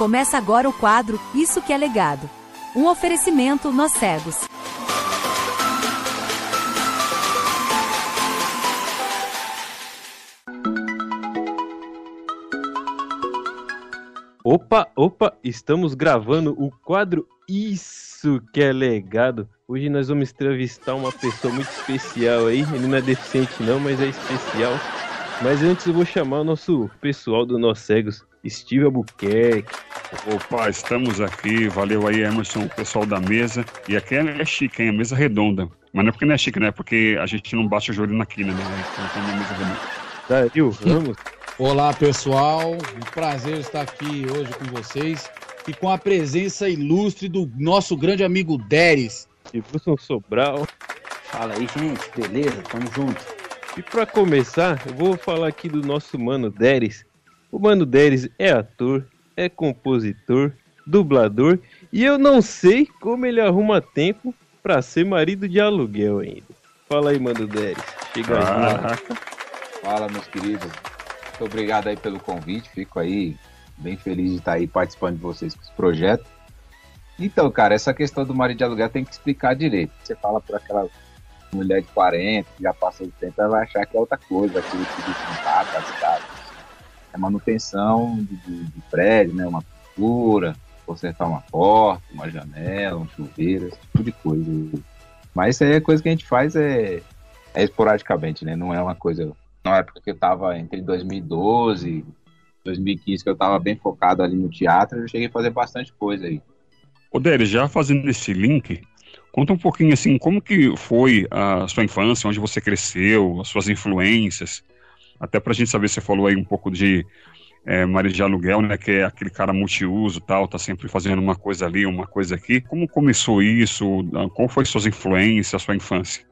Começa agora o quadro Isso que é Legado. Um oferecimento Nós Cegos. Opa, opa, estamos gravando o quadro Isso que é Legado. Hoje nós vamos entrevistar uma pessoa muito especial aí. Ele não é deficiente não, mas é especial. Mas antes eu vou chamar o nosso pessoal do Nós Cegos, Steve Albuquerque. Opa, estamos aqui, valeu aí Emerson, o pessoal da mesa. E aqui é, é chique, hein? A mesa redonda. Mas não é porque não é chique, né? É porque a gente não bate o joelho na quina, né? Então tem uma mesa redonda. Dario Ramos. Olá pessoal, um prazer estar aqui hoje com vocês e com a presença ilustre do nosso grande amigo Deres. E Wilson Sobral. Fala aí, gente, beleza? Tamo junto. E para começar, eu vou falar aqui do nosso mano Deres. O mano Deres é ator, é compositor, dublador e eu não sei como ele arruma tempo para ser marido de aluguel ainda. Fala aí, mano Deres. Chega Caraca. Fala, meus queridos. Muito obrigado aí pelo convite. Fico aí bem feliz de estar aí participando de vocês com esse projeto. Então, cara, essa questão do marido de aluguel tem que explicar direito. Você fala por aquela mulher de 40, que já passou do tempo, ela vai achar que é outra coisa, aquilo que diz contato, as casas. É manutenção de, de, de, prédio, né? Uma pintura, consertar uma porta, uma janela, um chuveiro, esse tipo de coisa. Mas isso aí é coisa que a gente faz é, é esporadicamente, né? Não é uma coisa na época que eu estava entre 2012 e 2015, que eu estava bem focado ali no teatro, eu cheguei a fazer bastante coisa aí. Déry, já fazendo esse link, conta um pouquinho assim, como que foi a sua infância, onde você cresceu, as suas influências, até pra gente saber, você falou aí um pouco de é, Maria de Aluguel, né, que é aquele cara multiuso tal, tá sempre fazendo uma coisa ali, uma coisa aqui. Como começou isso? Qual foi suas influências, a sua infância?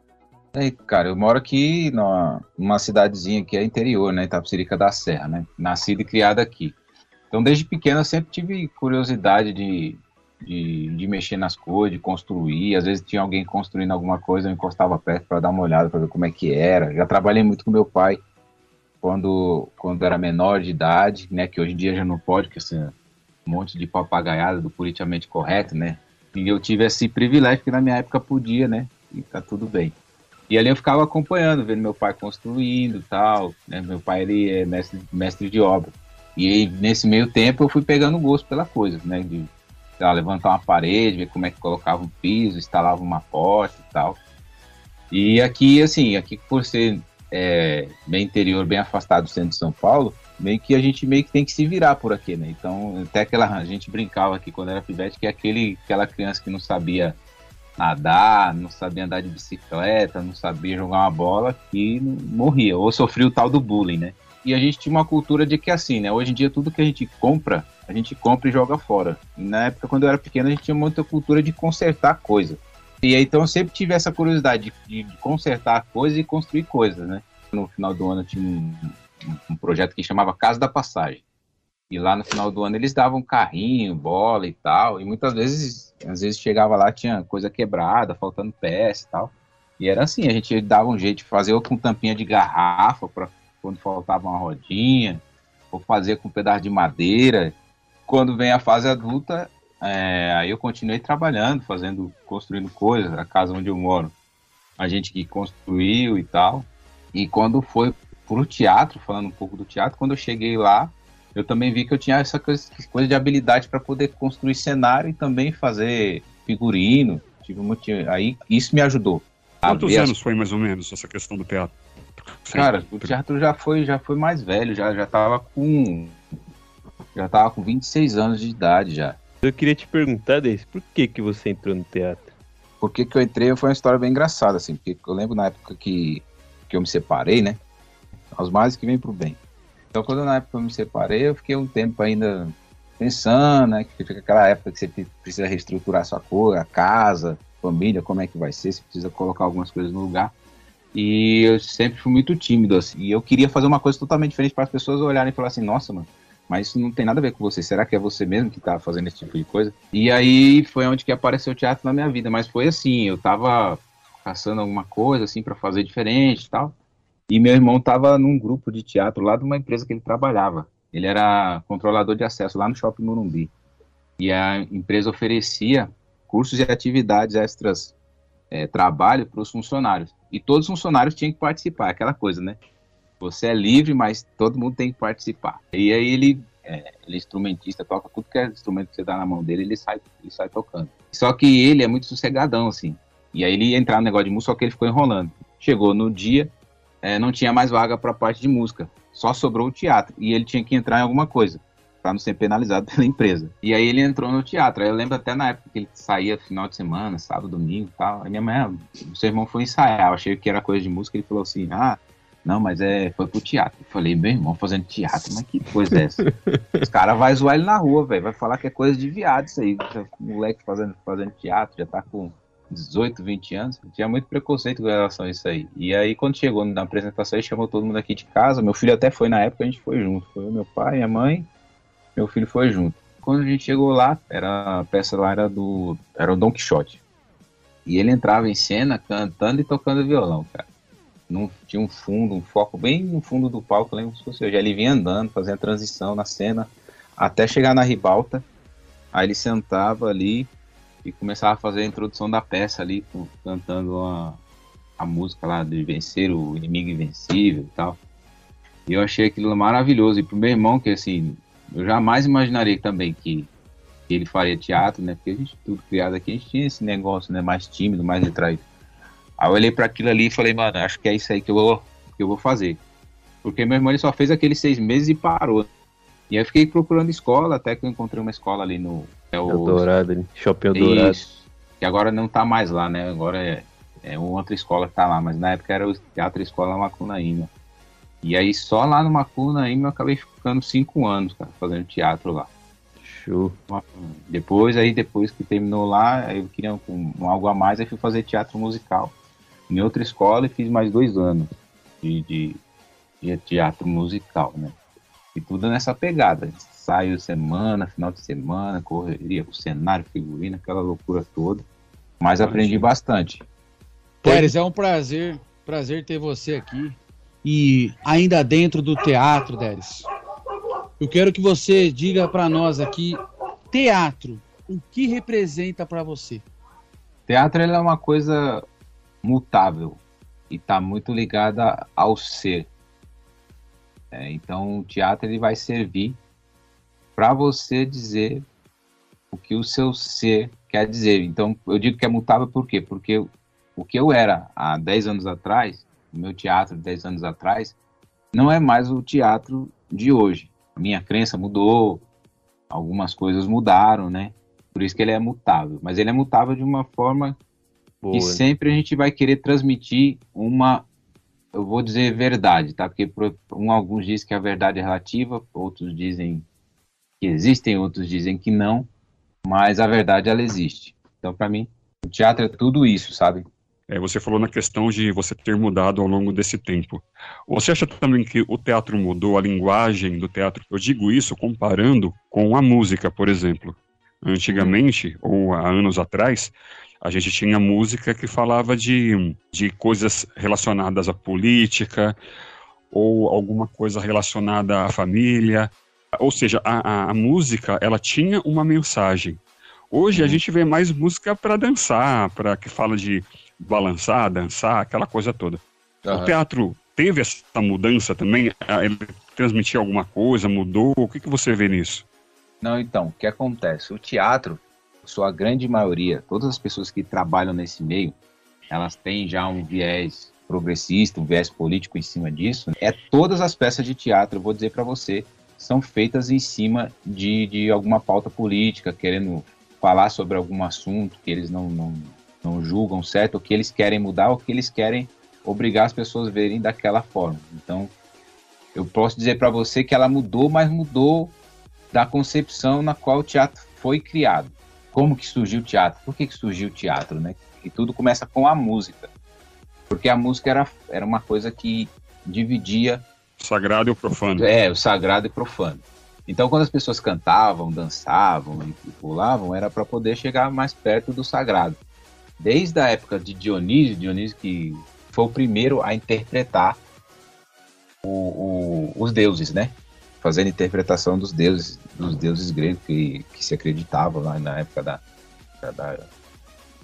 É, cara, eu moro aqui numa, numa cidadezinha que é interior, né, Itapsirica da Serra, né, nascido e criado aqui. Então, desde pequeno, eu sempre tive curiosidade de, de, de, mexer nas coisas, de construir. Às vezes tinha alguém construindo alguma coisa, eu encostava perto para dar uma olhada, para ver como é que era. Já trabalhei muito com meu pai quando, quando era menor de idade, né, que hoje em dia já não pode, porque assim, um monte de papagaiada do politicamente correto, né. E eu tive esse privilégio que na minha época podia, né, e tá tudo bem. E ali eu ficava acompanhando, vendo meu pai construindo tal, né? Meu pai, ele é mestre, mestre de obra. E aí, nesse meio tempo, eu fui pegando gosto pela coisa, né? De lá, levantar uma parede, ver como é que colocava um piso, instalava uma porta e tal. E aqui, assim, aqui por ser é, bem interior, bem afastado do centro de São Paulo, meio que a gente meio que tem que se virar por aqui, né? Então, até aquela, a gente brincava aqui quando era pivete, que aquele, aquela criança que não sabia nadar, não sabia andar de bicicleta, não sabia jogar uma bola, que morria, ou sofria o tal do bullying, né? E a gente tinha uma cultura de que assim, né? Hoje em dia tudo que a gente compra, a gente compra e joga fora. E na época, quando eu era pequeno, a gente tinha muita cultura de consertar coisa. E então eu sempre tive essa curiosidade de, de consertar coisas e construir coisas, né? No final do ano tinha um, um projeto que chamava Casa da Passagem. E lá no final do ano eles davam carrinho, bola e tal. E muitas vezes, às vezes chegava lá, tinha coisa quebrada, faltando peça e tal. E era assim, a gente dava um jeito de fazer ou com tampinha de garrafa para quando faltava uma rodinha, ou fazer com um pedaço de madeira. Quando vem a fase adulta, é, aí eu continuei trabalhando, fazendo, construindo coisas, a casa onde eu moro. A gente que construiu e tal. E quando foi pro teatro, falando um pouco do teatro, quando eu cheguei lá, eu também vi que eu tinha essa coisa, coisa de habilidade para poder construir cenário e também fazer figurino. Tive um aí isso me ajudou. Quantos anos as... foi mais ou menos essa questão do teatro? Cara, o teatro já foi, já foi mais velho, já, já tava com. Já tava com 26 anos de idade já. Eu queria te perguntar, Deis, por que, que você entrou no teatro? Por que, que eu entrei foi uma história bem engraçada, assim, porque eu lembro na época que, que eu me separei, né? Os males que vêm pro bem. Então, quando na época eu me separei, eu fiquei um tempo ainda pensando, né? Que fica aquela época que você precisa reestruturar sua cor, a casa, família, como é que vai ser, você precisa colocar algumas coisas no lugar. E eu sempre fui muito tímido, assim. E eu queria fazer uma coisa totalmente diferente para as pessoas olharem e falar assim: nossa, mano, mas isso não tem nada a ver com você. Será que é você mesmo que tá fazendo esse tipo de coisa? E aí foi onde que apareceu o teatro na minha vida. Mas foi assim: eu tava caçando alguma coisa, assim, para fazer diferente e tal. E meu irmão estava num grupo de teatro lá de uma empresa que ele trabalhava. Ele era controlador de acesso lá no Shopping Morumbi. E a empresa oferecia cursos e atividades extras, é, trabalho para os funcionários. E todos os funcionários tinham que participar, aquela coisa, né? Você é livre, mas todo mundo tem que participar. E aí ele, é, ele é instrumentista, toca tudo que é instrumento que você dá na mão dele, ele sai, ele sai tocando. Só que ele é muito sossegadão, assim. E aí ele ia entrar no negócio de música, só que ele ficou enrolando. Chegou no dia, é, não tinha mais vaga para parte de música, só sobrou o teatro. E ele tinha que entrar em alguma coisa, para não ser penalizado pela empresa. E aí ele entrou no teatro. Aí eu lembro até na época que ele saía final de semana, sábado, domingo e tal. Aí minha mãe, ah, seu irmão foi ensaiar, eu achei que era coisa de música. Ele falou assim: ah, não, mas é, foi pro teatro. Falei, meu irmão, fazendo teatro, mas que coisa é essa? Os caras vão zoar ele na rua, velho. Vai falar que é coisa de viado isso aí. Moleque fazendo, fazendo teatro, já tá com 18, 20 anos. Tinha muito preconceito com relação a isso aí. E aí, quando chegou na apresentação, ele chamou todo mundo aqui de casa. Meu filho até foi na época, a gente foi junto. Foi meu pai, minha mãe, meu filho foi junto. Quando a gente chegou lá, era, a peça lá era do. Era o Don Quixote. E ele entrava em cena cantando e tocando violão, cara não tinha um fundo, um foco bem no fundo do palco, lembro se fosse já ele vinha andando, fazendo a transição na cena, até chegar na ribalta, aí ele sentava ali e começava a fazer a introdução da peça ali, cantando a, a música lá de vencer o inimigo invencível e tal. E eu achei aquilo maravilhoso. E pro meu irmão, que assim, eu jamais imaginaria também que, que ele faria teatro, né? Porque a gente, tudo criado aqui, a gente tinha esse negócio, né? Mais tímido, mais retraído. Aí eu olhei para aquilo ali e falei, mano, acho que é isso aí que eu vou, que eu vou fazer. Porque meu irmão ele só fez aqueles seis meses e parou. E aí eu fiquei procurando escola, até que eu encontrei uma escola ali no. É o Eldorado, Shopping Eldorado. Isso, que agora não tá mais lá, né? Agora é, é outra escola que tá lá, mas na época era o Teatro Escola Macunaíma. E aí só lá no Macunaíma eu acabei ficando cinco anos, cara, fazendo teatro lá. Show. Depois, aí depois que terminou lá, eu queria um, um algo a mais, aí fui fazer teatro musical em outra escola e fiz mais dois anos de, de, de teatro musical, né? E tudo nessa pegada. Saio semana, final de semana, correria o cenário, figurino, aquela loucura toda. Mas aprendi bastante. Pérez, é um prazer, prazer ter você aqui. E ainda dentro do teatro, Deres, eu quero que você diga para nós aqui, teatro, o que representa para você? Teatro é uma coisa mutável e está muito ligada ao ser. É, então, o teatro ele vai servir para você dizer o que o seu ser quer dizer. Então, eu digo que é mutável por quê? Porque o que eu era há 10 anos atrás, o meu teatro de 10 anos atrás, não é mais o teatro de hoje. A minha crença mudou, algumas coisas mudaram, né? Por isso que ele é mutável. Mas ele é mutável de uma forma Boa. E sempre a gente vai querer transmitir uma, eu vou dizer verdade, tá? Porque um, alguns dizem que a verdade é relativa, outros dizem que existem, outros dizem que não, mas a verdade ela existe. Então, para mim, o teatro é tudo isso, sabe? É, você falou na questão de você ter mudado ao longo desse tempo. Você acha também que o teatro mudou, a linguagem do teatro? Eu digo isso comparando com a música, por exemplo. Antigamente, ou há anos atrás, a gente tinha música que falava de, de coisas relacionadas à política ou alguma coisa relacionada à família. Ou seja, a, a, a música ela tinha uma mensagem. Hoje a uhum. gente vê mais música para dançar, para que fala de balançar, dançar, aquela coisa toda. Uhum. O teatro teve essa mudança também? Ele transmitiu alguma coisa, mudou? O que, que você vê nisso? Não, então, o que acontece? O teatro, sua grande maioria, todas as pessoas que trabalham nesse meio, elas têm já um viés progressista, um viés político em cima disso. É todas as peças de teatro, eu vou dizer para você, são feitas em cima de, de alguma pauta política, querendo falar sobre algum assunto que eles não, não, não julgam certo, ou que eles querem mudar, ou que eles querem obrigar as pessoas a verem daquela forma. Então, eu posso dizer para você que ela mudou, mas mudou da concepção na qual o teatro foi criado como que surgiu o teatro? Por que, que surgiu o teatro, né? E tudo começa com a música. Porque a música era, era uma coisa que dividia... Sagrado e o profano. É, o sagrado e profano. Então, quando as pessoas cantavam, dançavam e pulavam, era para poder chegar mais perto do sagrado. Desde a época de Dionísio, Dionísio que foi o primeiro a interpretar o, o, os deuses, né? Fazendo interpretação dos deuses, dos deuses gregos que, que se acreditavam lá na época da, da,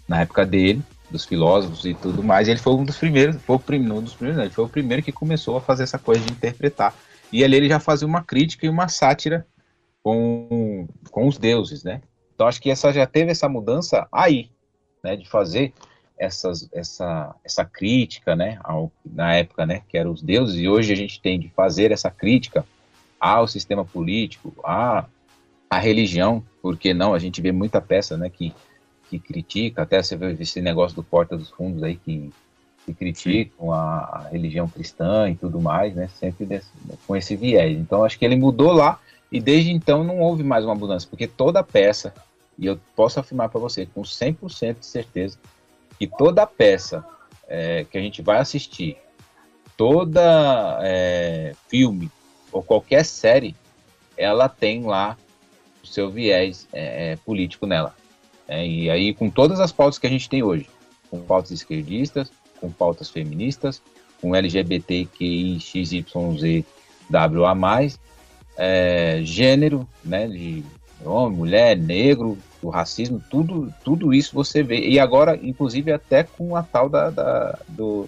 na época dele, dos filósofos e tudo mais. Ele foi um dos primeiros, foi o um dos primeiros, não, ele foi o primeiro que começou a fazer essa coisa de interpretar. E ali ele já fazia uma crítica e uma sátira com, com os deuses, né? Então acho que essa já teve essa mudança aí, né, de fazer essas, essa, essa crítica, né, ao, na época, né, que eram os deuses, e hoje a gente tem de fazer essa crítica ao sistema político, à, à religião, porque não, a gente vê muita peça, né, que, que critica, até você vê esse negócio do Porta dos Fundos aí, que, que criticam a, a, religião cristã e tudo mais, né, sempre desse, com esse viés. Então acho que ele mudou lá, e desde então não houve mais uma mudança, porque toda peça, e eu posso afirmar para você com 100% de certeza, que toda peça é, que a gente vai assistir, toda é, filme ou qualquer série, ela tem lá o seu viés é, é político nela. É, e aí, com todas as pautas que a gente tem hoje, com pautas esquerdistas, com pautas feministas, com LGBTQI, XYZ, WA+, é, gênero, né, de homem, mulher, negro, o racismo, tudo, tudo isso você vê. E agora, inclusive, até com a tal da, da, do,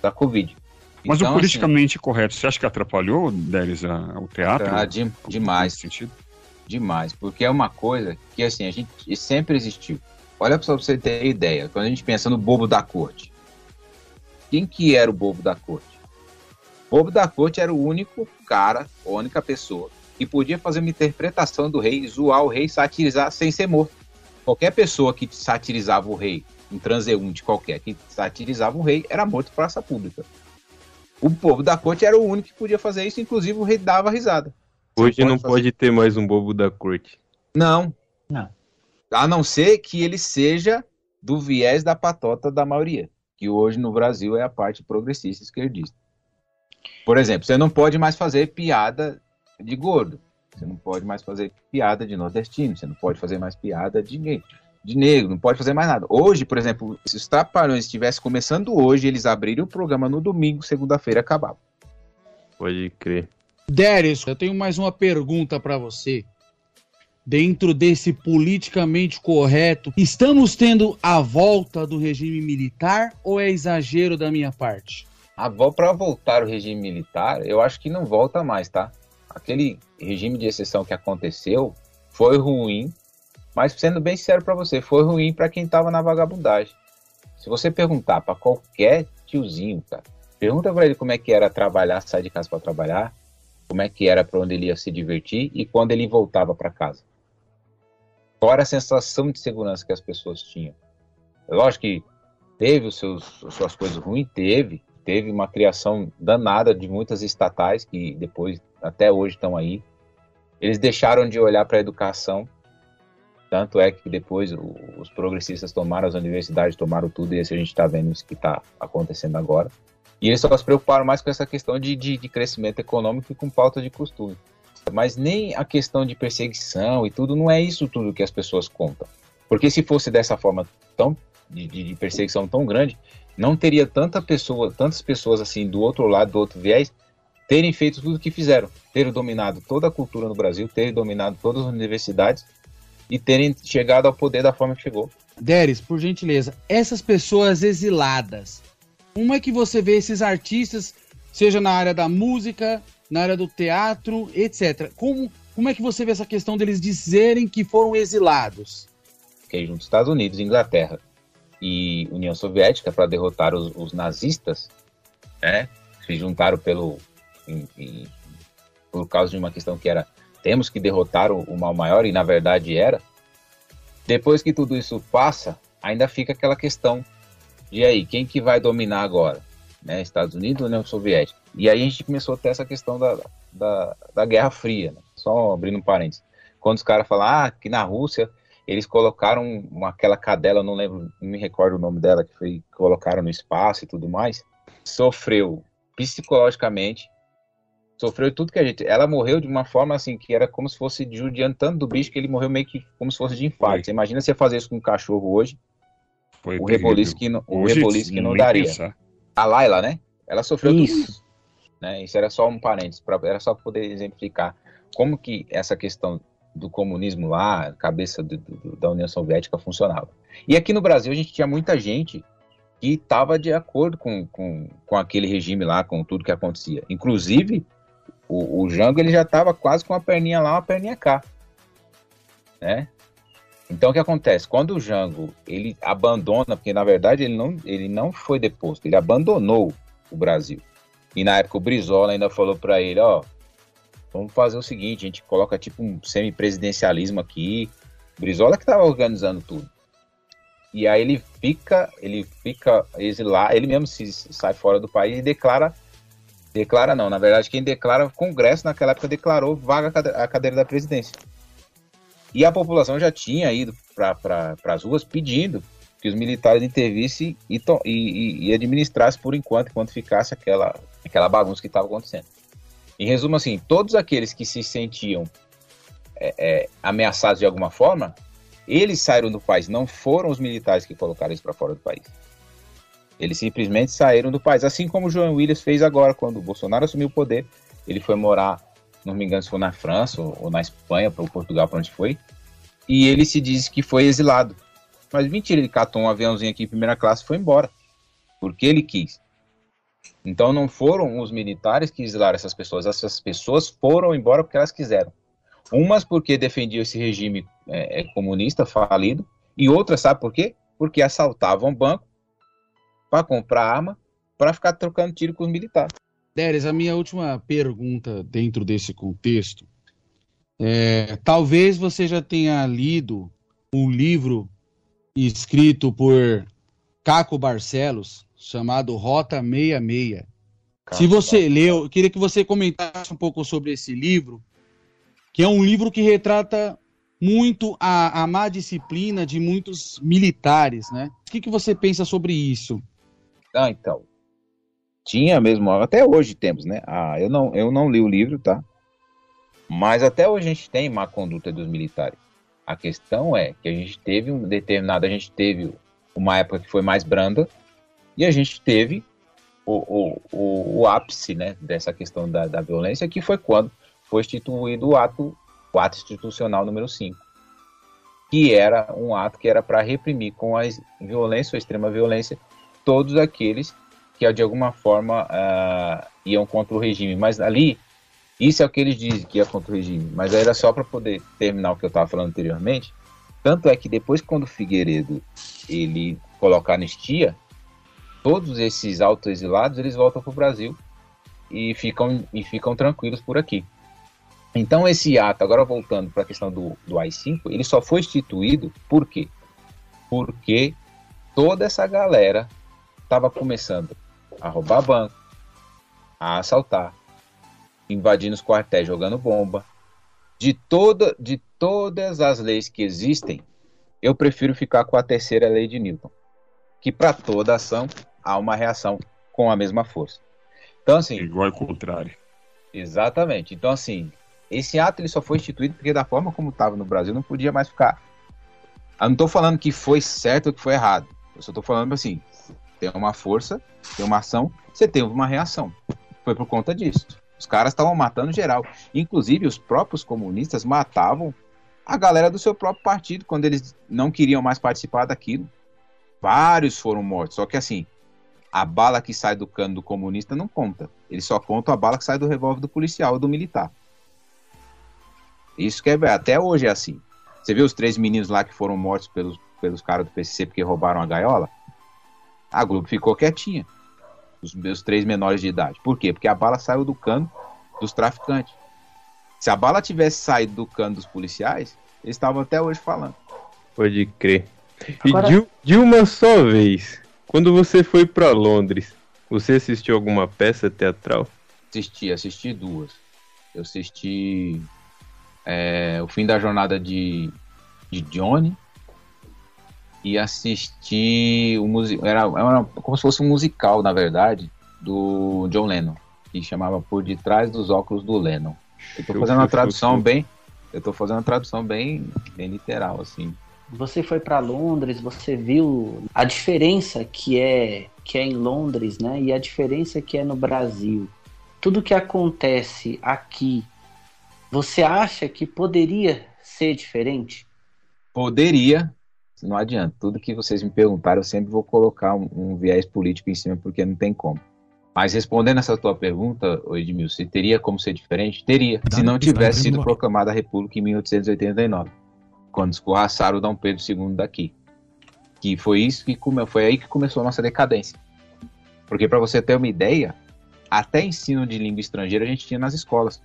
da Covid. Mas então, o politicamente assim, correto, você acha que atrapalhou, Delis, o teatro? Ah, de, demais. Sentido? Demais, porque é uma coisa que assim, a gente sempre existiu. Olha para você ter ideia, quando a gente pensa no bobo da corte. Quem que era o bobo da corte? O bobo da corte era o único cara, a única pessoa e podia fazer uma interpretação do rei, zoar o rei, satirizar sem ser morto. Qualquer pessoa que satirizava o rei, um transeunte qualquer, que satirizava o rei, era morto praça pública. O povo da corte era o único que podia fazer isso, inclusive o rei dava risada. Hoje pode não fazer. pode ter mais um bobo da corte. Não. Não. A não ser que ele seja do viés da patota da maioria, que hoje no Brasil é a parte progressista esquerdista. Por exemplo, você não pode mais fazer piada de gordo. Você não pode mais fazer piada de nordestino, você não pode fazer mais piada de, de negro, não pode fazer mais nada. Hoje, por exemplo, se os Trapalhões estivessem começando hoje, eles abrirem o programa no domingo, segunda-feira acabava. Pode crer. Darius, eu tenho mais uma pergunta para você. Dentro desse politicamente correto, estamos tendo a volta do regime militar ou é exagero da minha parte? A para voltar o regime militar, eu acho que não volta mais, tá? aquele regime de exceção que aconteceu foi ruim, mas sendo bem sério para você, foi ruim para quem estava na vagabundagem. Se você perguntar para qualquer tiozinho, cara, pergunta para ele como é que era trabalhar, sair de casa para trabalhar, como é que era para onde ele ia se divertir e quando ele voltava para casa. Qual era a sensação de segurança que as pessoas tinham? Lógico que teve os seus, as suas coisas ruins, teve, teve uma criação danada de muitas estatais que depois até hoje estão aí. Eles deixaram de olhar para a educação, tanto é que depois os progressistas tomaram as universidades, tomaram tudo, e esse a gente está vendo isso que está acontecendo agora. E eles só se preocuparam mais com essa questão de, de, de crescimento econômico e com pauta de costume. Mas nem a questão de perseguição e tudo, não é isso tudo que as pessoas contam. Porque se fosse dessa forma tão de, de, perseguição tão grande, não teria tanta pessoa, tantas pessoas assim do outro lado, do outro viés, terem feito tudo o que fizeram, terem dominado toda a cultura no Brasil, terem dominado todas as universidades e terem chegado ao poder da forma que chegou. Deres, por gentileza, essas pessoas exiladas, como é que você vê esses artistas, seja na área da música, na área do teatro, etc. Como, como é que você vê essa questão deles dizerem que foram exilados? Fiquei junto Estados Unidos, Inglaterra e União Soviética para derrotar os, os nazistas, né? Se juntaram pelo em, em, por causa de uma questão que era temos que derrotar o, o mal maior, e na verdade era. Depois que tudo isso passa, ainda fica aquela questão de aí, quem que vai dominar agora? Né, Estados Unidos ou União Soviética? E aí a gente começou a ter essa questão da, da, da Guerra Fria, né? só abrindo um parênteses. Quando os caras falam ah, que na Rússia eles colocaram uma, aquela cadela, não lembro, não me recordo o nome dela, que foi colocaram no espaço e tudo mais, sofreu psicologicamente sofreu tudo que a gente. Ela morreu de uma forma assim que era como se fosse judiando tanto do bicho que ele morreu meio que como se fosse de infarto. Você imagina você fazer isso com um cachorro hoje. Foi o reboliço que não, o reboliço que não daria. Pensar. A Laila, né? Ela sofreu isso. tudo isso. Né? Isso era só um parênteses, pra, era só para poder exemplificar como que essa questão do comunismo lá, cabeça do, do, da União Soviética funcionava. E aqui no Brasil a gente tinha muita gente que estava de acordo com, com, com aquele regime lá, com tudo que acontecia. Inclusive, o, o Jango ele já estava quase com uma perninha lá, uma perninha cá. Né? Então o que acontece? Quando o Jango ele abandona, porque na verdade ele não, ele não foi deposto, ele abandonou o Brasil. E na época o Brizola ainda falou para ele, ó, vamos fazer o seguinte, a gente coloca tipo um semipresidencialismo aqui. O Brizola que estava organizando tudo. E aí ele fica, ele fica exilado, ele mesmo se sai fora do país e declara declara não, na verdade quem declara o Congresso naquela época declarou vaga a cadeira da presidência. E a população já tinha ido para pra, as ruas pedindo que os militares intervissem e, e, e, administrassem por enquanto, enquanto ficasse aquela, aquela bagunça que estava acontecendo. Em resumo, assim, todos aqueles que se sentiam é, é, ameaçados de alguma forma, eles saíram do país, não foram os militares que colocaram eles para fora do país. Eles simplesmente saíram do país, assim como o João Williams fez agora, quando o Bolsonaro assumiu o poder, ele foi morar não me engano se foi na França ou, na Espanha, para o Portugal, para onde foi, e ele se diz que foi exilado. Mas mentira, ele catou um aviãozinho aqui em primeira classe e foi embora, porque ele quis. Então não foram os militares que exilaram essas pessoas, essas pessoas foram embora porque elas quiseram. Umas porque defendiam esse regime é, é comunista falido, e outras, sabe por quê? Porque assaltavam banco para comprar arma para ficar trocando tiro com os militares. Deres, a minha última pergunta dentro desse contexto. É, talvez você já tenha lido um livro escrito por Caco Barcelos, chamado Rota 66. Se você leu, eu queria que você comentasse um pouco sobre esse livro, que é um livro que retrata muito a, a má disciplina de muitos militares, né? O que, que você pensa sobre isso? Ah, então. Tinha mesmo, até hoje temos, né? Ah, eu não, eu não li o livro, tá? Mas até hoje a gente tem má conduta dos militares. A questão é que a gente teve um determinado, a gente teve uma época que foi mais branda e a gente teve o, o, o, o ápice, né, dessa questão da, da violência, que foi quando foi instituído o ato, o ato institucional número 5, que era um ato que era para reprimir com a violência ou extrema violência todos aqueles que de alguma forma uh, iam contra o regime. Mas ali, isso é o que eles dizem que ia contra o regime. Mas era só para poder terminar o que eu estava falando anteriormente. Tanto é que depois, quando o Figueiredo ele coloca anistia, todos esses autoexilados eles voltam para o Brasil e ficam, e ficam tranquilos por aqui. Então esse ato, agora voltando para a questão do, do AI-5, ele só foi instituído por quê? Porque toda essa galera estava começando a roubar banco, a assaltar, invadindo os quartéis, jogando bomba. De, toda, de todas as leis que existem, eu prefiro ficar com a terceira lei de Newton, que para toda ação há uma reação com a mesma força. Então assim, igual ao contrário. Exatamente. Então assim, esse ato ele só foi instituído porque da forma como estava no Brasil não podia mais ficar. Eu não estou falando que foi certo ou que foi errado. Eu só estou falando assim, tem uma força, tem uma ação, você tem uma reação. Foi por conta disso. Os caras estavam matando geral. Inclusive, os próprios comunistas matavam a galera do seu próprio partido quando eles não queriam mais participar daquilo. Vários foram mortos. Só que assim, a bala que sai do cano do comunista não conta. Eles só contam a bala que sai do revólver do policial ou do militar. Isso que é até hoje é assim. Você viu os três meninos lá que foram mortos pelos, pelos caras do PCC porque roubaram a gaiola? A Globo ficou quietinha. Os meus três menores de idade. Por quê? Porque a bala saiu do cano dos traficantes. Se a bala tivesse saído do cano dos policiais, eles estavam até hoje falando. Pode crer. E Agora... de, de uma só vez, quando você foi para Londres, você assistiu alguma peça teatral? Assisti, assisti duas. Eu assisti é, O Fim da Jornada de, de Johnny e assisti o musical. Era, era como se fosse um musical, na verdade, do John Lennon, que chamava Por Detrás dos Óculos do Lennon. Eu tô fazendo uma tradução bem. Eu tô fazendo uma tradução bem, bem literal, assim. Você foi para Londres, você viu a diferença que é que é em Londres, né? E a diferença que é no Brasil. Tudo que acontece aqui Você acha que poderia ser diferente? Poderia, não adianta. Tudo que vocês me perguntaram, eu sempre vou colocar um, um viés político em cima, porque não tem como. Mas respondendo essa tua pergunta, Edmilson, teria como ser diferente? Teria, se não tivesse sido proclamada a República em 1889, quando escorraçaram Dom Pedro II daqui. Que foi isso que come, foi aí que começou a nossa decadência. Porque para você ter uma ideia, até ensino de língua estrangeira a gente tinha nas escolas,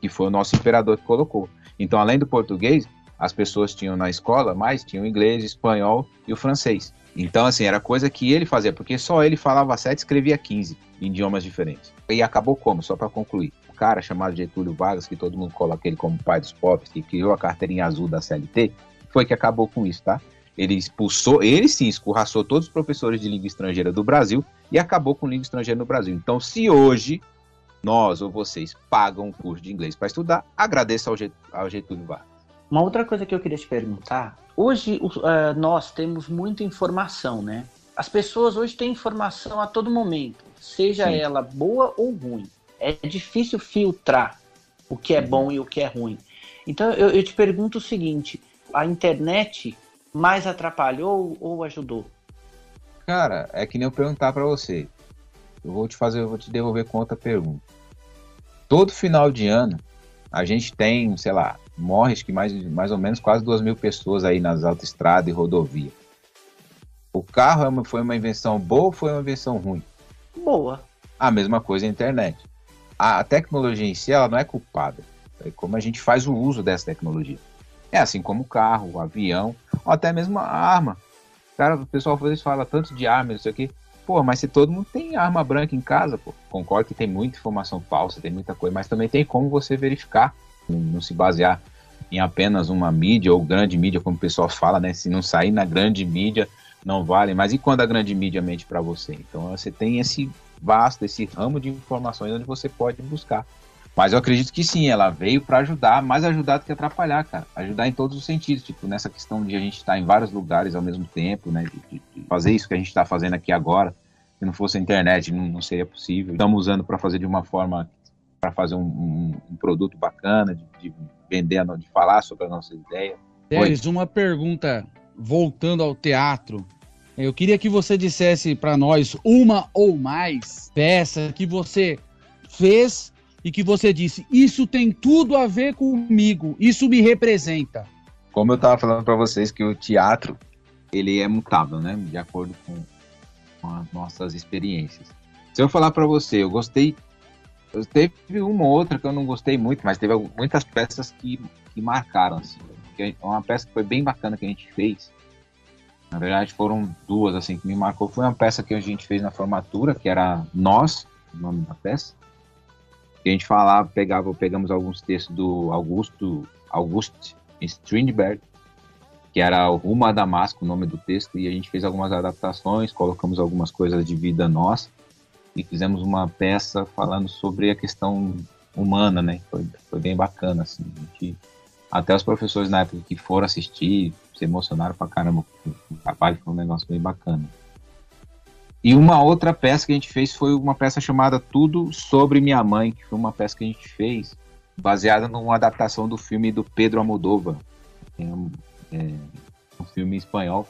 que foi o nosso imperador que colocou. Então, além do português, as pessoas tinham na escola, mas tinham inglês, espanhol e o francês. Então, assim, era coisa que ele fazia, porque só ele falava sete escrevia 15 em idiomas diferentes. E acabou como? Só para concluir. O cara chamado Getúlio Vargas, que todo mundo coloca ele como pai dos pobres, que criou a carteirinha azul da CLT, foi que acabou com isso, tá? Ele expulsou, ele sim escorraçou todos os professores de língua estrangeira do Brasil e acabou com língua estrangeira no Brasil. Então, se hoje nós ou vocês pagam um curso de inglês para estudar, agradeça ao Getúlio Vargas. Uma outra coisa que eu queria te perguntar: hoje uh, nós temos muita informação, né? As pessoas hoje têm informação a todo momento, seja Sim. ela boa ou ruim. É difícil filtrar o que é bom e o que é ruim. Então eu, eu te pergunto o seguinte: a internet mais atrapalhou ou ajudou? Cara, é que nem eu perguntar para você. Eu vou te fazer, eu vou te devolver com outra pergunta. Todo final de ano a gente tem, sei lá, morre que mais, mais ou menos quase duas mil pessoas aí nas autoestradas e rodovia. O carro é uma, foi uma invenção boa ou foi uma invenção ruim? Boa. A mesma coisa a internet. A, a tecnologia em si ela não é culpada. É como a gente faz o uso dessa tecnologia. É assim como o carro, o avião, ou até mesmo a arma. Cara, o pessoal às vezes fala tanto de arma, isso aqui. Pô, mas se todo mundo tem arma branca em casa, pô, concordo que tem muita informação falsa, tem muita coisa, mas também tem como você verificar não se basear em apenas uma mídia ou grande mídia, como o pessoal fala, né? Se não sair na grande mídia, não vale. Mas e quando a grande mídia mente para você? Então você tem esse vasto, esse ramo de informações onde você pode buscar. Mas eu acredito que sim, ela veio para ajudar, mais ajudar do que atrapalhar, cara. Ajudar em todos os sentidos, tipo, nessa questão de a gente estar em vários lugares ao mesmo tempo, né? De, de fazer isso que a gente está fazendo aqui agora. Se não fosse a internet, não, não seria possível. Estamos usando para fazer de uma forma para fazer um, um, um, produto bacana, de, de, vender, de falar sobre a nossa ideia. Teres, uma pergunta voltando ao teatro. Eu queria que você dissesse para nós uma ou mais peça que você fez e que você disse: Isso tem tudo a ver comigo, isso me representa. Como eu estava falando para vocês que o teatro ele é mutável, né? De acordo com, com as nossas experiências. Se eu falar para você, eu gostei Teve uma ou outra que eu não gostei muito, mas teve muitas peças que, que marcaram. Assim. Uma peça que foi bem bacana que a gente fez. Na verdade, foram duas assim que me marcou. Foi uma peça que a gente fez na formatura, que era Nós, o nome da peça. A gente falava, pegava, pegamos alguns textos do Augusto, August Strindberg, que era o Rumo a Damasco, o nome do texto, e a gente fez algumas adaptações, colocamos algumas coisas de vida nossa e fizemos uma peça falando sobre a questão humana, né? Foi, foi bem bacana, assim. Gente, até os professores na época que foram assistir se emocionaram pra caramba com o trabalho, foi um negócio bem bacana. E uma outra peça que a gente fez foi uma peça chamada Tudo Sobre Minha Mãe, que foi uma peça que a gente fez baseada numa adaptação do filme do Pedro Almodóvar, é um, é, um filme espanhol.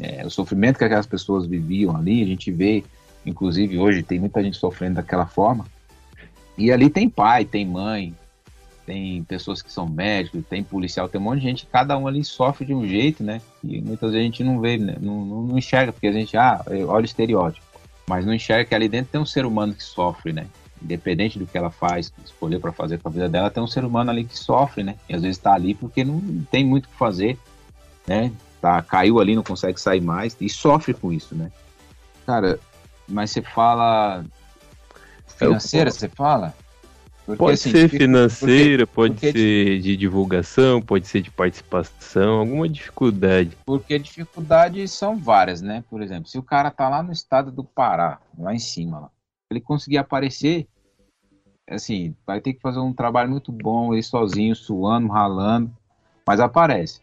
É, o sofrimento que aquelas pessoas viviam ali, a gente vê Inclusive, hoje tem muita gente sofrendo daquela forma. E ali tem pai, tem mãe, tem pessoas que são médicos, tem policial, tem um monte de gente, cada um ali sofre de um jeito, né? E muitas vezes a gente não vê, né? não, não, não, enxerga, porque a gente, ah, olha o estereótipo. Mas não enxerga que ali dentro tem um ser humano que sofre, né? Independente do que ela faz, escolher para fazer com a vida dela, tem um ser humano ali que sofre, né? E às vezes está ali porque não tem muito o que fazer, né? Tá, caiu ali, não consegue sair mais e sofre com isso, né? Cara, mas você fala financeira, você fala? Porque, pode assim, ser financeira, porque, pode porque, ser de divulgação, pode ser de participação, alguma dificuldade. Porque dificuldades são várias, né? Por exemplo, se o cara tá lá no estado do Pará, lá em cima, lá, ele conseguir aparecer, assim, vai ter que fazer um trabalho muito bom, ele sozinho, suando, ralando, mas aparece.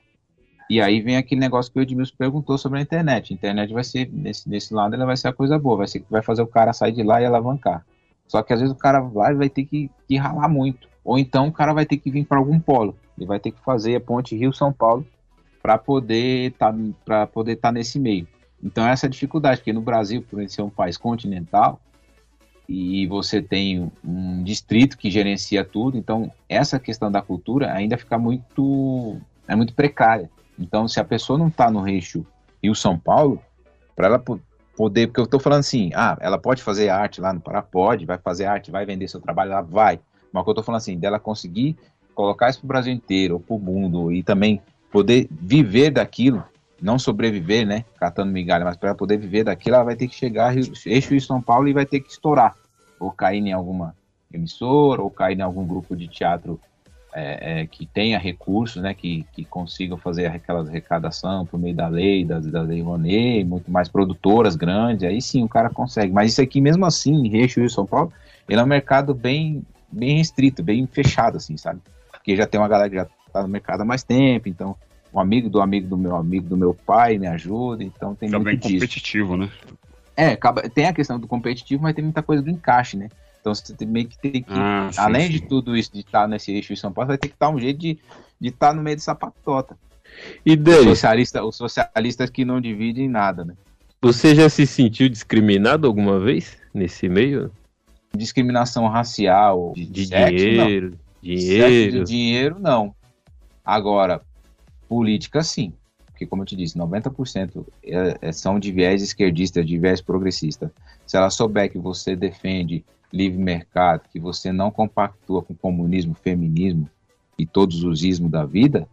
E aí vem aquele negócio que o Edmilson perguntou sobre a internet. A internet vai ser, nesse, nesse lado, ela vai ser a coisa boa, vai ser vai fazer o cara sair de lá e alavancar. Só que às vezes o cara vai, vai ter que, que ralar muito. ou então o cara vai ter que vir para algum polo. Ele vai ter que fazer a ponte Rio-São Paulo para poder tá, estar tá nesse meio. Então essa é a dificuldade, porque no Brasil, por ser um país continental, e você tem um distrito que gerencia tudo, então essa questão da cultura ainda fica muito é muito precária. Então, se a pessoa não está no eixo Rio São Paulo, para ela poder, porque eu estou falando assim, ah, ela pode fazer arte lá no Pará, pode, vai fazer arte, vai vender seu trabalho lá, vai. Mas o que eu estou falando assim, dela conseguir colocar isso para o Brasil inteiro, ou para o mundo, e também poder viver daquilo, não sobreviver, né, catando migalha, mas para poder viver daquilo, ela vai ter que chegar eixo Rio São Paulo e vai ter que estourar, ou cair em alguma emissora, ou cair em algum grupo de teatro é, é, que tenha recursos, né, que, que consigam fazer aquela arrecadação por meio da lei, da, da lei Rouanet, muito mais produtoras grandes, aí sim o cara consegue. Mas isso aqui, mesmo assim, em Rio e São Paulo, ele é um mercado bem, bem restrito, bem fechado, assim, sabe? Porque já tem uma galera que já está no mercado há mais tempo, então um amigo do amigo do meu amigo do meu pai me ajuda, então tem Fica muito bem disso. competitivo, né? É, tem a questão do competitivo, mas tem muita coisa do encaixe, né? Então você tem meio que tem que, ah, sim, além sim. de tudo isso, de estar nesse eixo de São Paulo, vai ter que estar um jeito de, de estar no meio dessa patota. E daí? Os socialistas, os socialistas que não dividem nada, né? Você já se sentiu discriminado alguma vez nesse meio? Discriminação racial, de, de sexo, dinheiro, não. dinheiro. Sexo de dinheiro, não. Agora, política, sim. Porque, como eu te disse, 90% é, é, são de viés esquerdista, de viés progressista. Se ela souber que você defende livre mercado, que você não compactua com comunismo, feminismo e todos os ismos da vida,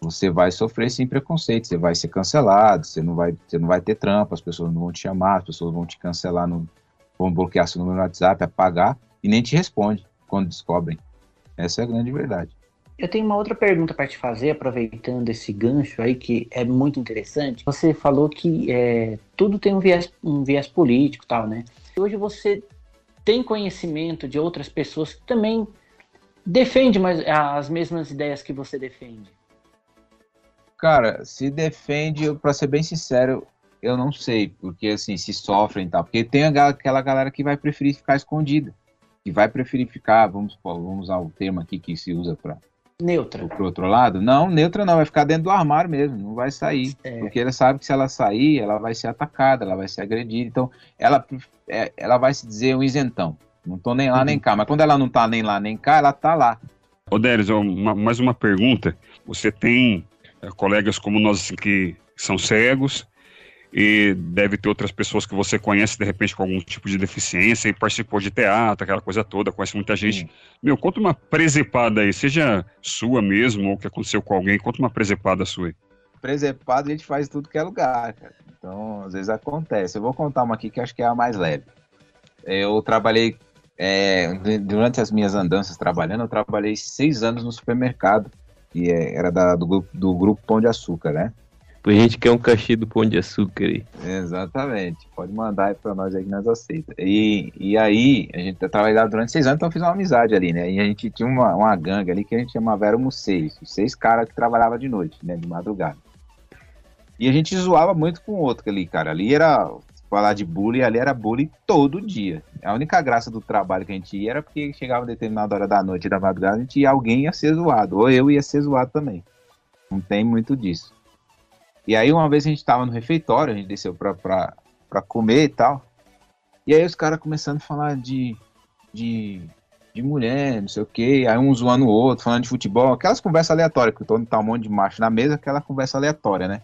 você vai sofrer sem preconceito, você vai ser cancelado, você não vai, você não vai ter trampo, as pessoas não vão te chamar, as pessoas vão te cancelar, no, vão bloquear seu número no WhatsApp, apagar e nem te responde quando descobrem. Essa é a grande verdade. Eu tenho uma outra pergunta para te fazer, aproveitando esse gancho aí que é muito interessante. Você falou que é, tudo tem um viés, um viés político, tal, né? Hoje você tem conhecimento de outras pessoas que também defendem as mesmas ideias que você defende? Cara, se defende, para ser bem sincero, eu não sei, porque assim, se sofrem e tal. Porque tem aquela galera que vai preferir ficar escondida, que vai preferir ficar, vamos, vamos usar o termo aqui que se usa para Neutra. Pro outro lado? Não, neutra não, vai ficar dentro do armário mesmo, não vai sair. É. Porque ela sabe que se ela sair, ela vai ser atacada, ela vai ser agredida. Então, ela, é, ela vai se dizer um isentão. Não tô nem lá uhum. nem cá. Mas quando ela não tá nem lá nem cá, ela tá lá. Ô, Déris, mais uma pergunta. Você tem é, colegas como nós assim, que são cegos, e deve ter outras pessoas que você conhece de repente com algum tipo de deficiência e participou de teatro, aquela coisa toda, conhece muita gente. Meu, conta uma presepada aí, seja sua mesmo ou que aconteceu com alguém, conta uma presepada sua aí. Presepada a gente faz tudo que é lugar, cara. Então, às vezes acontece. Eu vou contar uma aqui que acho que é a mais leve. Eu trabalhei, é, durante as minhas andanças trabalhando, eu trabalhei seis anos no supermercado, que é, era da, do, do grupo Pão de Açúcar, né? A gente quer um cachê do Pão de Açúcar aí. Exatamente. Pode mandar aí pra nós aí que nós aceitamos. E, e aí, a gente trabalhava durante seis anos, então fiz uma amizade ali, né? E a gente tinha uma, uma gangue ali que a gente chamava Éramos Seis. Seis caras que trabalhavam de noite, né? De madrugada. E a gente zoava muito com o outro ali, cara. Ali era, falar de bullying, ali era bullying todo dia. A única graça do trabalho que a gente ia era porque chegava determinada hora da noite da madrugada, a gente ia, alguém ia ser zoado. Ou eu ia ser zoado também. Não tem muito disso. E aí uma vez a gente tava no refeitório, a gente desceu pra, pra, pra comer e tal. E aí os caras começando a falar de, de, de mulher, não sei o que, aí um zoando o outro, falando de futebol, aquelas conversas aleatórias, que todo tá um monte de macho na mesa, aquela conversa aleatória, né?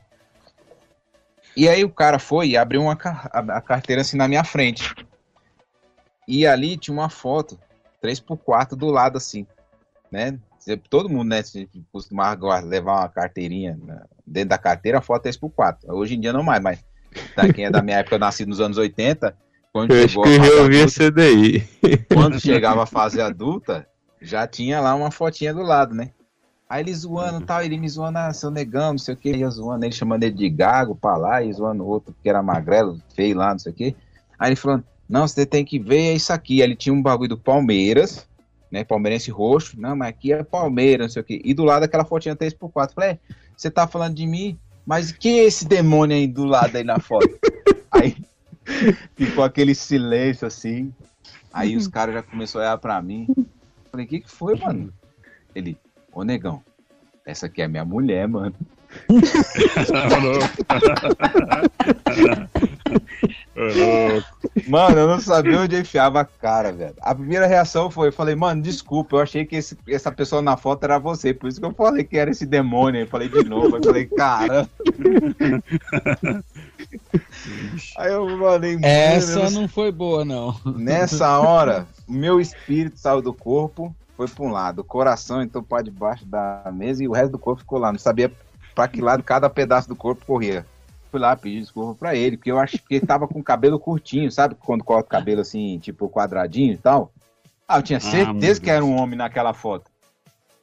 E aí o cara foi e abriu uma, a, carteira assim na minha frente. E ali tinha uma foto, 3x4 do lado assim, né? Todo mundo, né, costumava levar uma carteirinha né? Dentro da carteira, a foto é 3x4. Hoje em dia não mais, mas pra quem é da minha época, nascido nos anos 80, quando eu chegou acho que eu vi esse daí. Quando chegava a fase adulta, já tinha lá uma fotinha do lado, né? Aí ele zoando tal, ele me zoando, ah, seu negão, não sei o que, ia zoando ele, chamando ele de gago pra lá, e zoando o outro que era magrelo, feio lá, não sei o que. Aí ele falando, não, você tem que ver isso aqui. Aí ele tinha um bagulho do Palmeiras, né, palmeirense roxo, não, mas aqui é Palmeiras, não sei o que. E do lado aquela fotinha 3x4. Falei, é, você tá falando de mim, mas quem é esse demônio aí do lado aí na foto? aí ficou aquele silêncio assim. Aí os caras já começaram a olhar pra mim. Falei, o que, que foi, mano? Ele, ô negão, essa aqui é minha mulher, mano. Mano, eu não sabia onde enfiava a cara, velho. A primeira reação foi, eu falei, mano, desculpa, eu achei que esse- essa pessoa na foto era você, por isso que eu falei que era esse demônio. Eu falei de novo, eu falei, cara. Aí eu falei, Essa não não foi boa, não. Nessa hora, o meu espírito saiu do corpo, foi para um lado, o coração entrou para debaixo da mesa e o resto do corpo ficou lá. Não sabia para que lado cada pedaço do corpo corria. Fui lá pedir desculpa para ele, porque eu acho que ele tava com o cabelo curtinho, sabe? Quando corta o cabelo assim, tipo quadradinho e tal. Ah, eu tinha meu certeza que era um homem naquela foto.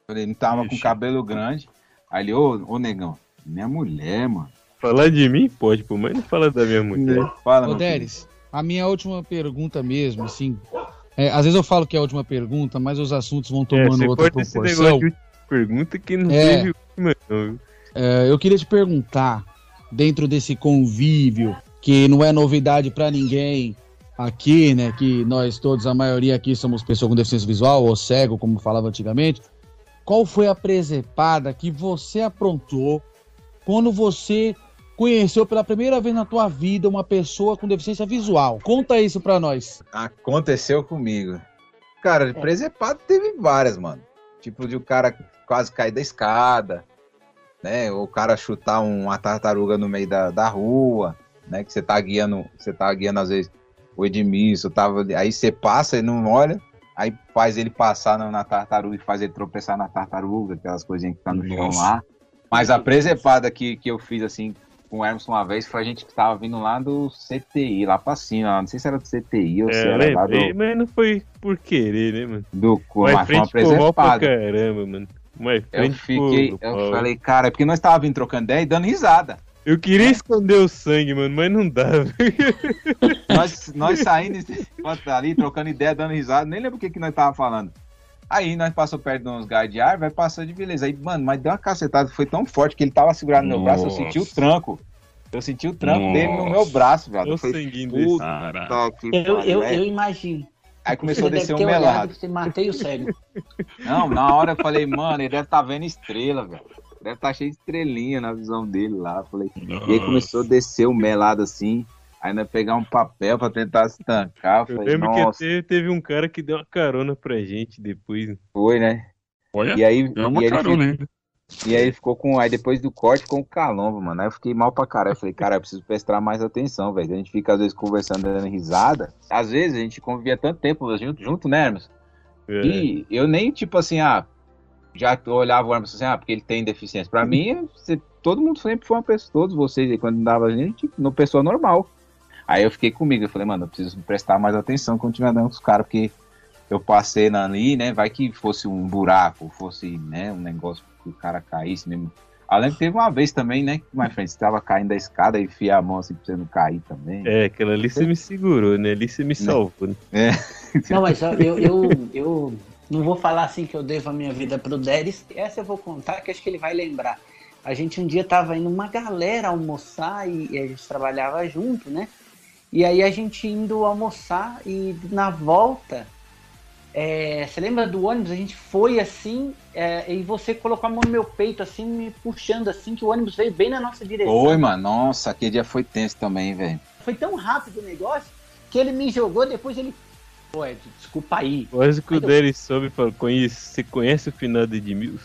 Ele não tava com Ixi. cabelo grande. Aí ele, ô, ô negão, minha mulher, mano. Falar de mim pode, pô, mas não fala da minha mulher. Fala, Ô. Deres, a minha última pergunta mesmo, assim. é, às vezes eu falo que é a última pergunta, mas os assuntos vão É, tomando você outra pode esse proporção. negócio de pergunta que não É. teve última, não. É, eu queria te perguntar, dentro desse convívio, que não é novidade pra ninguém aqui, né? Que nós todos, a maioria aqui, somos pessoas com deficiência visual ou cego, como falava antigamente. Qual foi a presepada que você aprontou quando você conheceu pela primeira vez na tua vida uma pessoa com deficiência visual? Conta isso pra nós. Aconteceu comigo. Cara, de presepado teve várias, mano. Tipo, de o cara quase cair da escada, né? O cara chutar uma tartaruga no meio da, da rua, né? Que você tá guiando, você tá guiando às vezes o Edmilson, tava, ali- aí você passa e não olha, aí faz ele passar na, na tartaruga e faz ele tropeçar na tartaruga, aquelas coisinhas que tá no chão lá. Mas a presepada que, que eu fiz assim com o Hermes uma vez foi a gente que tava vindo lá do CTI, lá pra cima, não sei se era do CTI ou se É, era lá do, mas não foi por querer, né, mano? do cu, Mas foi uma mal pra presepada. caramba, mano. Mas Eu frente fiquei, eu falei, cara, é porque nós tava vindo trocando ideia e dando risada. Eu queria esconder o sangue, mano, mas não dava. Nós, nós saindo ali, trocando ideia, dando risada, nem lembro o que, que nós tava falando. Aí nós passou perto de uns gás de ar, vai passando de beleza. Aí, mano, mas deu uma cacetada, foi tão forte que ele tava segurado no meu braço, eu Nossa. senti o tranco. Eu senti o tranco dele no Nossa. meu braço, velho. Eu Eu, eu, é. eu imagino. Aí começou a descer um melado. você matei o cego. Não, na hora eu falei, mano, ele deve estar vendo estrela, velho. Deve estar cheio de estrelinha na visão dele lá. Falei, E aí começou a descer o melado assim. Aí nós pegar um papel pra tentar se tancar. Eu falei, lembro nossa, que teve, um cara que deu uma carona pra gente depois. foi, né? olha, E aí, é e, ele carona ainda. E aí ele ficou com. Aí depois do corte ficou com calombo, mano. Aí eu fiquei mal pra caralho. Eu falei, cara, eu preciso prestar mais atenção, velho. A gente fica às vezes conversando, dando risada. Às vezes a gente convivia tanto tempo junto, junto né, Hermes? É. E eu nem, tipo assim, ah, já olhava o Hermes assim, ah, porque ele tem deficiência. Pra mim, você- todo mundo sempre foi uma pessoa, todos vocês aí, quando dava a gente, uma pessoa normal. Aí eu fiquei comigo, eu falei, mano, eu preciso prestar mais atenção quando tiver dando com os caras, porque eu passei na- ali, né, vai que fosse um buraco, fosse, né, um negócio que o cara caísse mesmo. Além que teve uma vez também, né, que mais frente, você tava caindo da escada e enfiar a mão assim pra você não cair também. É, aquela ali você me segurou, né? Ali você me salvou. Né? Não, mas eu, eu, eu, não vou falar assim que eu devo a minha vida pro Deres. Essa eu vou contar que acho que ele vai lembrar. A gente um dia tava indo uma galera almoçar e, e a gente trabalhava junto, né? E aí a gente indo almoçar e na volta, é, você lembra do ônibus? A gente foi assim é, e você colocou a mão no meu peito assim, me puxando assim, que o ônibus veio bem na nossa direção. Foi, mano, nossa, aquele dia foi tenso também, velho. Foi tão rápido o negócio que ele me jogou, depois ele. Pô, Ed, desculpa aí. Quase que o Aí eu- Derry soube e falou: conhece, você conhece o final de Edmilson?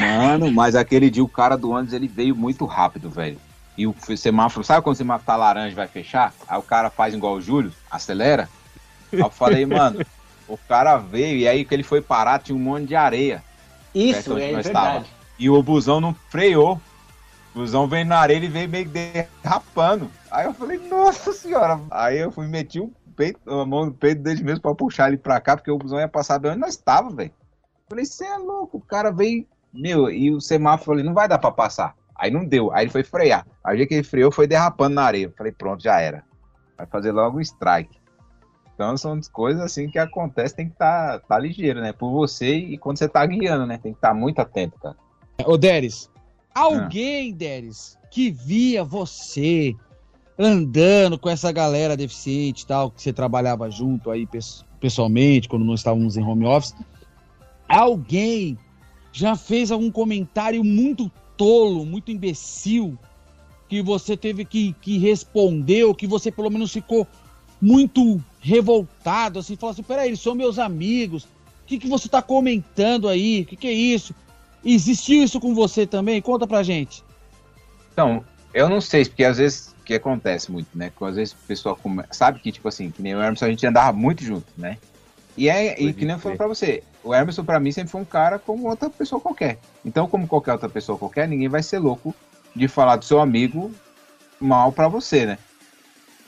Mano, mas aquele dia o cara do ônibus ele veio muito rápido, velho. E o semáforo, sabe quando o semáforo tá laranja e vai fechar? Aí o cara faz igual o Júlio, acelera. Aí eu falei, mano, o cara veio e aí que ele foi parar tinha um monte de areia. Isso, é verdade. E o busão não freou. O busão veio na areia e veio meio que derrapando. Aí eu falei, nossa senhora. Aí eu fui meti o peito, a mão no peito dele mesmo pra puxar ele pra cá, porque o busão ia passar bem onde nós tava, velho. Falei, você é louco, o cara veio, meu, e o semáforo falei, não vai dar pra passar. Aí não deu, aí ele foi frear. Aí o jeito que ele freou foi derrapando na areia. Eu falei, pronto, já era. Vai fazer logo um strike. Então são coisas assim que acontecem, tem que estar tá, tá ligeiro, né? Por você e quando você tá guiando, né? Tem que estar tá muito atento, cara. Ô, Deres, alguém, Deres, que via você andando com essa galera deficiente e tal, que você trabalhava junto aí pes- pessoalmente, quando não estávamos em home office, alguém já fez algum comentário muito tolo, muito imbecil, que você teve que, que responder, ou que você pelo menos ficou muito revoltado, assim, falou assim, peraí, eles são meus amigos, o que, que você está comentando aí? O que, que é isso? Existiu isso com você também? Conta pra gente. Então, eu não sei, porque às vezes o que acontece muito, né? Que às vezes o pessoal come... sabe que, tipo assim, que nem o Emerson a gente andava muito junto, né? E é e que nem eu falei pra você, o Emerson pra mim sempre foi um cara como outra pessoa qualquer. Então, como qualquer outra pessoa qualquer, ninguém vai ser louco de falar do seu amigo mal pra você, né?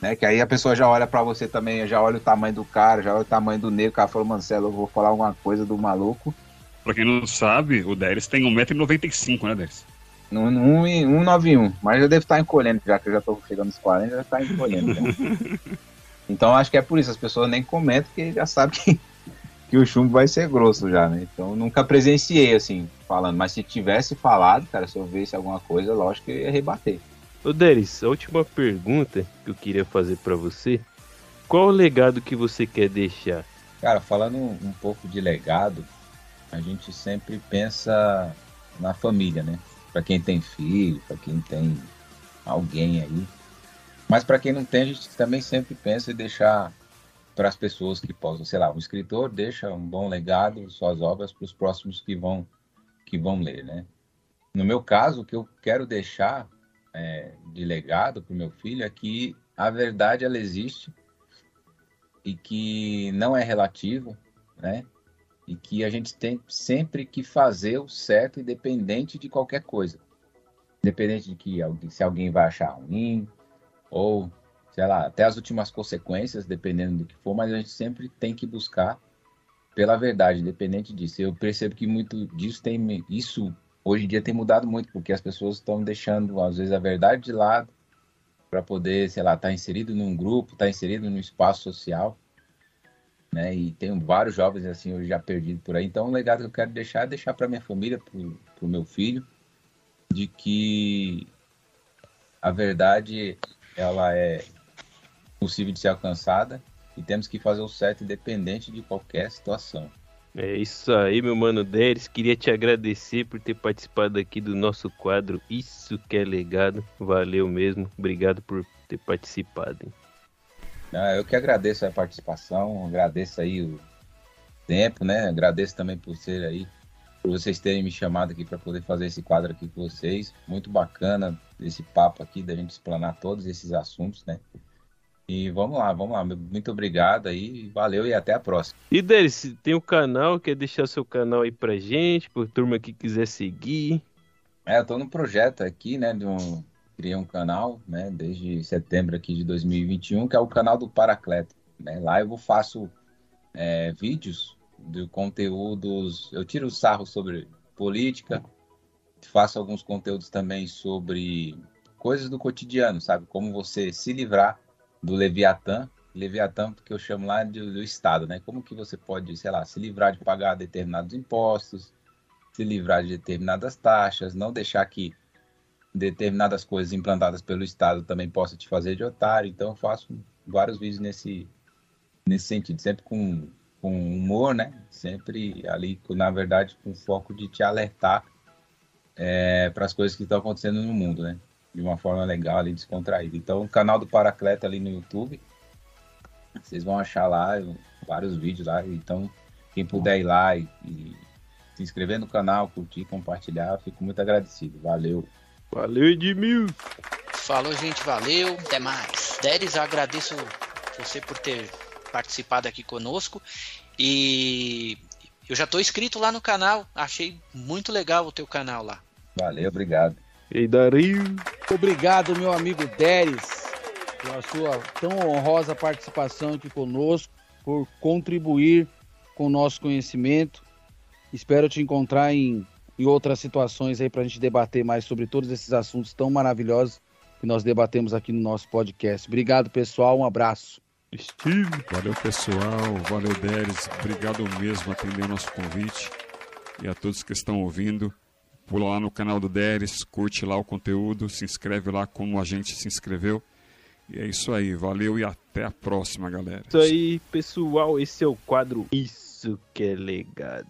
Né? Que aí a pessoa já olha para você também, já olha o tamanho do cara, já olha o tamanho do negro, o cara falou, Marcelo, eu vou falar alguma coisa do maluco. Pra quem não sabe, o Deres tem 1,95m, né, Deres? 191, mas já deve estar encolhendo, já que eu já tô chegando nos 40, já tá encolhendo. Né? então acho que é por isso, as pessoas nem comentam, porque já sabem que, que o chumbo vai ser grosso já, né? Então nunca presenciei assim, falando, mas se tivesse falado, cara, se eu visse alguma coisa, lógico que eu ia rebater. Ô Deris, a última pergunta que eu queria fazer para você. Qual o legado que você quer deixar? Cara, falando um pouco de legado, a gente sempre pensa na família, né? Para quem tem filho, para quem tem alguém aí. Mas para quem não tem, a gente também sempre pensa em deixar para as pessoas que possam, sei lá, um escritor deixa um bom legado, suas obras para os próximos que vão que vão ler, né? No meu caso, o que eu quero deixar é, de legado para o meu filho é que a verdade ela existe e que não é relativa, né? E que a gente tem sempre que fazer o certo independente de qualquer coisa. Independente de que se alguém vai achar ruim ou, sei lá, até as últimas consequências, dependendo do que for, mas a gente sempre tem que buscar pela verdade, independente disso. Eu percebo que muito disso tem isso hoje em dia tem mudado muito, porque as pessoas estão deixando, às vezes, a verdade de lado para poder, sei lá, estar tá inserido num grupo, estar tá inserido num espaço social. Né? E tem vários jovens assim hoje já perdidos por aí. Então, o legado que eu quero deixar é deixar para minha família, para o meu filho, de que a verdade ela é possível de ser alcançada e temos que fazer o certo independente de qualquer situação. É isso aí, meu mano Deres. Queria te agradecer por ter participado aqui do nosso quadro Isso que é Legado. Valeu mesmo. Obrigado por ter participado. Hein? Ah, eu que agradeço a participação, agradeço aí o tempo, né? Agradeço também por ser aí, por vocês terem me chamado aqui para poder fazer esse quadro aqui com vocês. Muito bacana esse papo aqui da gente explanar todos esses assuntos, né? E vamos lá, vamos lá. Muito obrigado aí, valeu e até a próxima. E Deris, tem o um canal, quer deixar seu canal aí pra gente, por turma que quiser seguir? É, eu tô no projeto aqui, né, de um, criei um canal, né, desde setembro aqui de 2021, que é o canal do Paracleto, né, lá eu faço é, vídeos de conteúdos, eu tiro sarro sobre política, faço alguns conteúdos também sobre coisas do cotidiano, sabe, como você se livrar do Leviatã, Leviatã porque eu chamo lá de, do Estado, né? Como que você pode, sei lá, se livrar de pagar determinados impostos, se livrar de determinadas taxas, não deixar que determinadas coisas implantadas pelo Estado também possa te fazer de otário. Então eu faço vários vídeos nesse, nesse sentido, sempre com, com humor, né? Sempre ali, na verdade, com foco de te alertar é, para as coisas que estão acontecendo no mundo, né? De uma forma legal ali, descontraída. Então, o canal do Paracleta ali no YouTube, vocês vão achar lá vários vídeos lá. Então, quem puder ir lá e, e se inscrever no canal, curtir, compartilhar, fico muito agradecido. Valeu. Valeu, Edmil. Falou, gente, valeu. Até mais. Deres, agradeço você por ter participado aqui conosco. E eu já estou inscrito lá no canal. Achei muito legal o teu canal lá. Valeu, obrigado. E Dario. Obrigado, meu amigo Deres, pela sua tão honrosa participação aqui conosco, por contribuir com o nosso conhecimento. Espero te encontrar em, em outras situações aí para a gente debater mais sobre todos esses assuntos tão maravilhosos que nós debatemos aqui no nosso podcast. Obrigado, pessoal. Um abraço. Steve. Valeu, pessoal. Valeu, Deres. Obrigado mesmo por atender o nosso convite. E a todos que estão ouvindo Pula lá no canal do Deres, curte lá o conteúdo, se inscreve lá como a gente se inscreveu. E é isso aí, valeu e até a próxima, galera. Isso aí, pessoal, esse é o quadro Isso que é legado.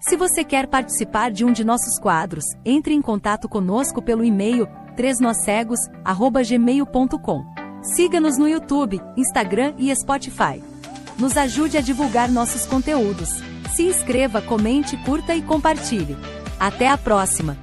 Se você quer participar de um de nossos quadros, entre em contato conosco pelo e-mail 3nocegos@gmail.com. Siga-nos no YouTube, Instagram e Spotify. Nos ajude a divulgar nossos conteúdos. Se inscreva, comente, curta e compartilhe. Até a próxima!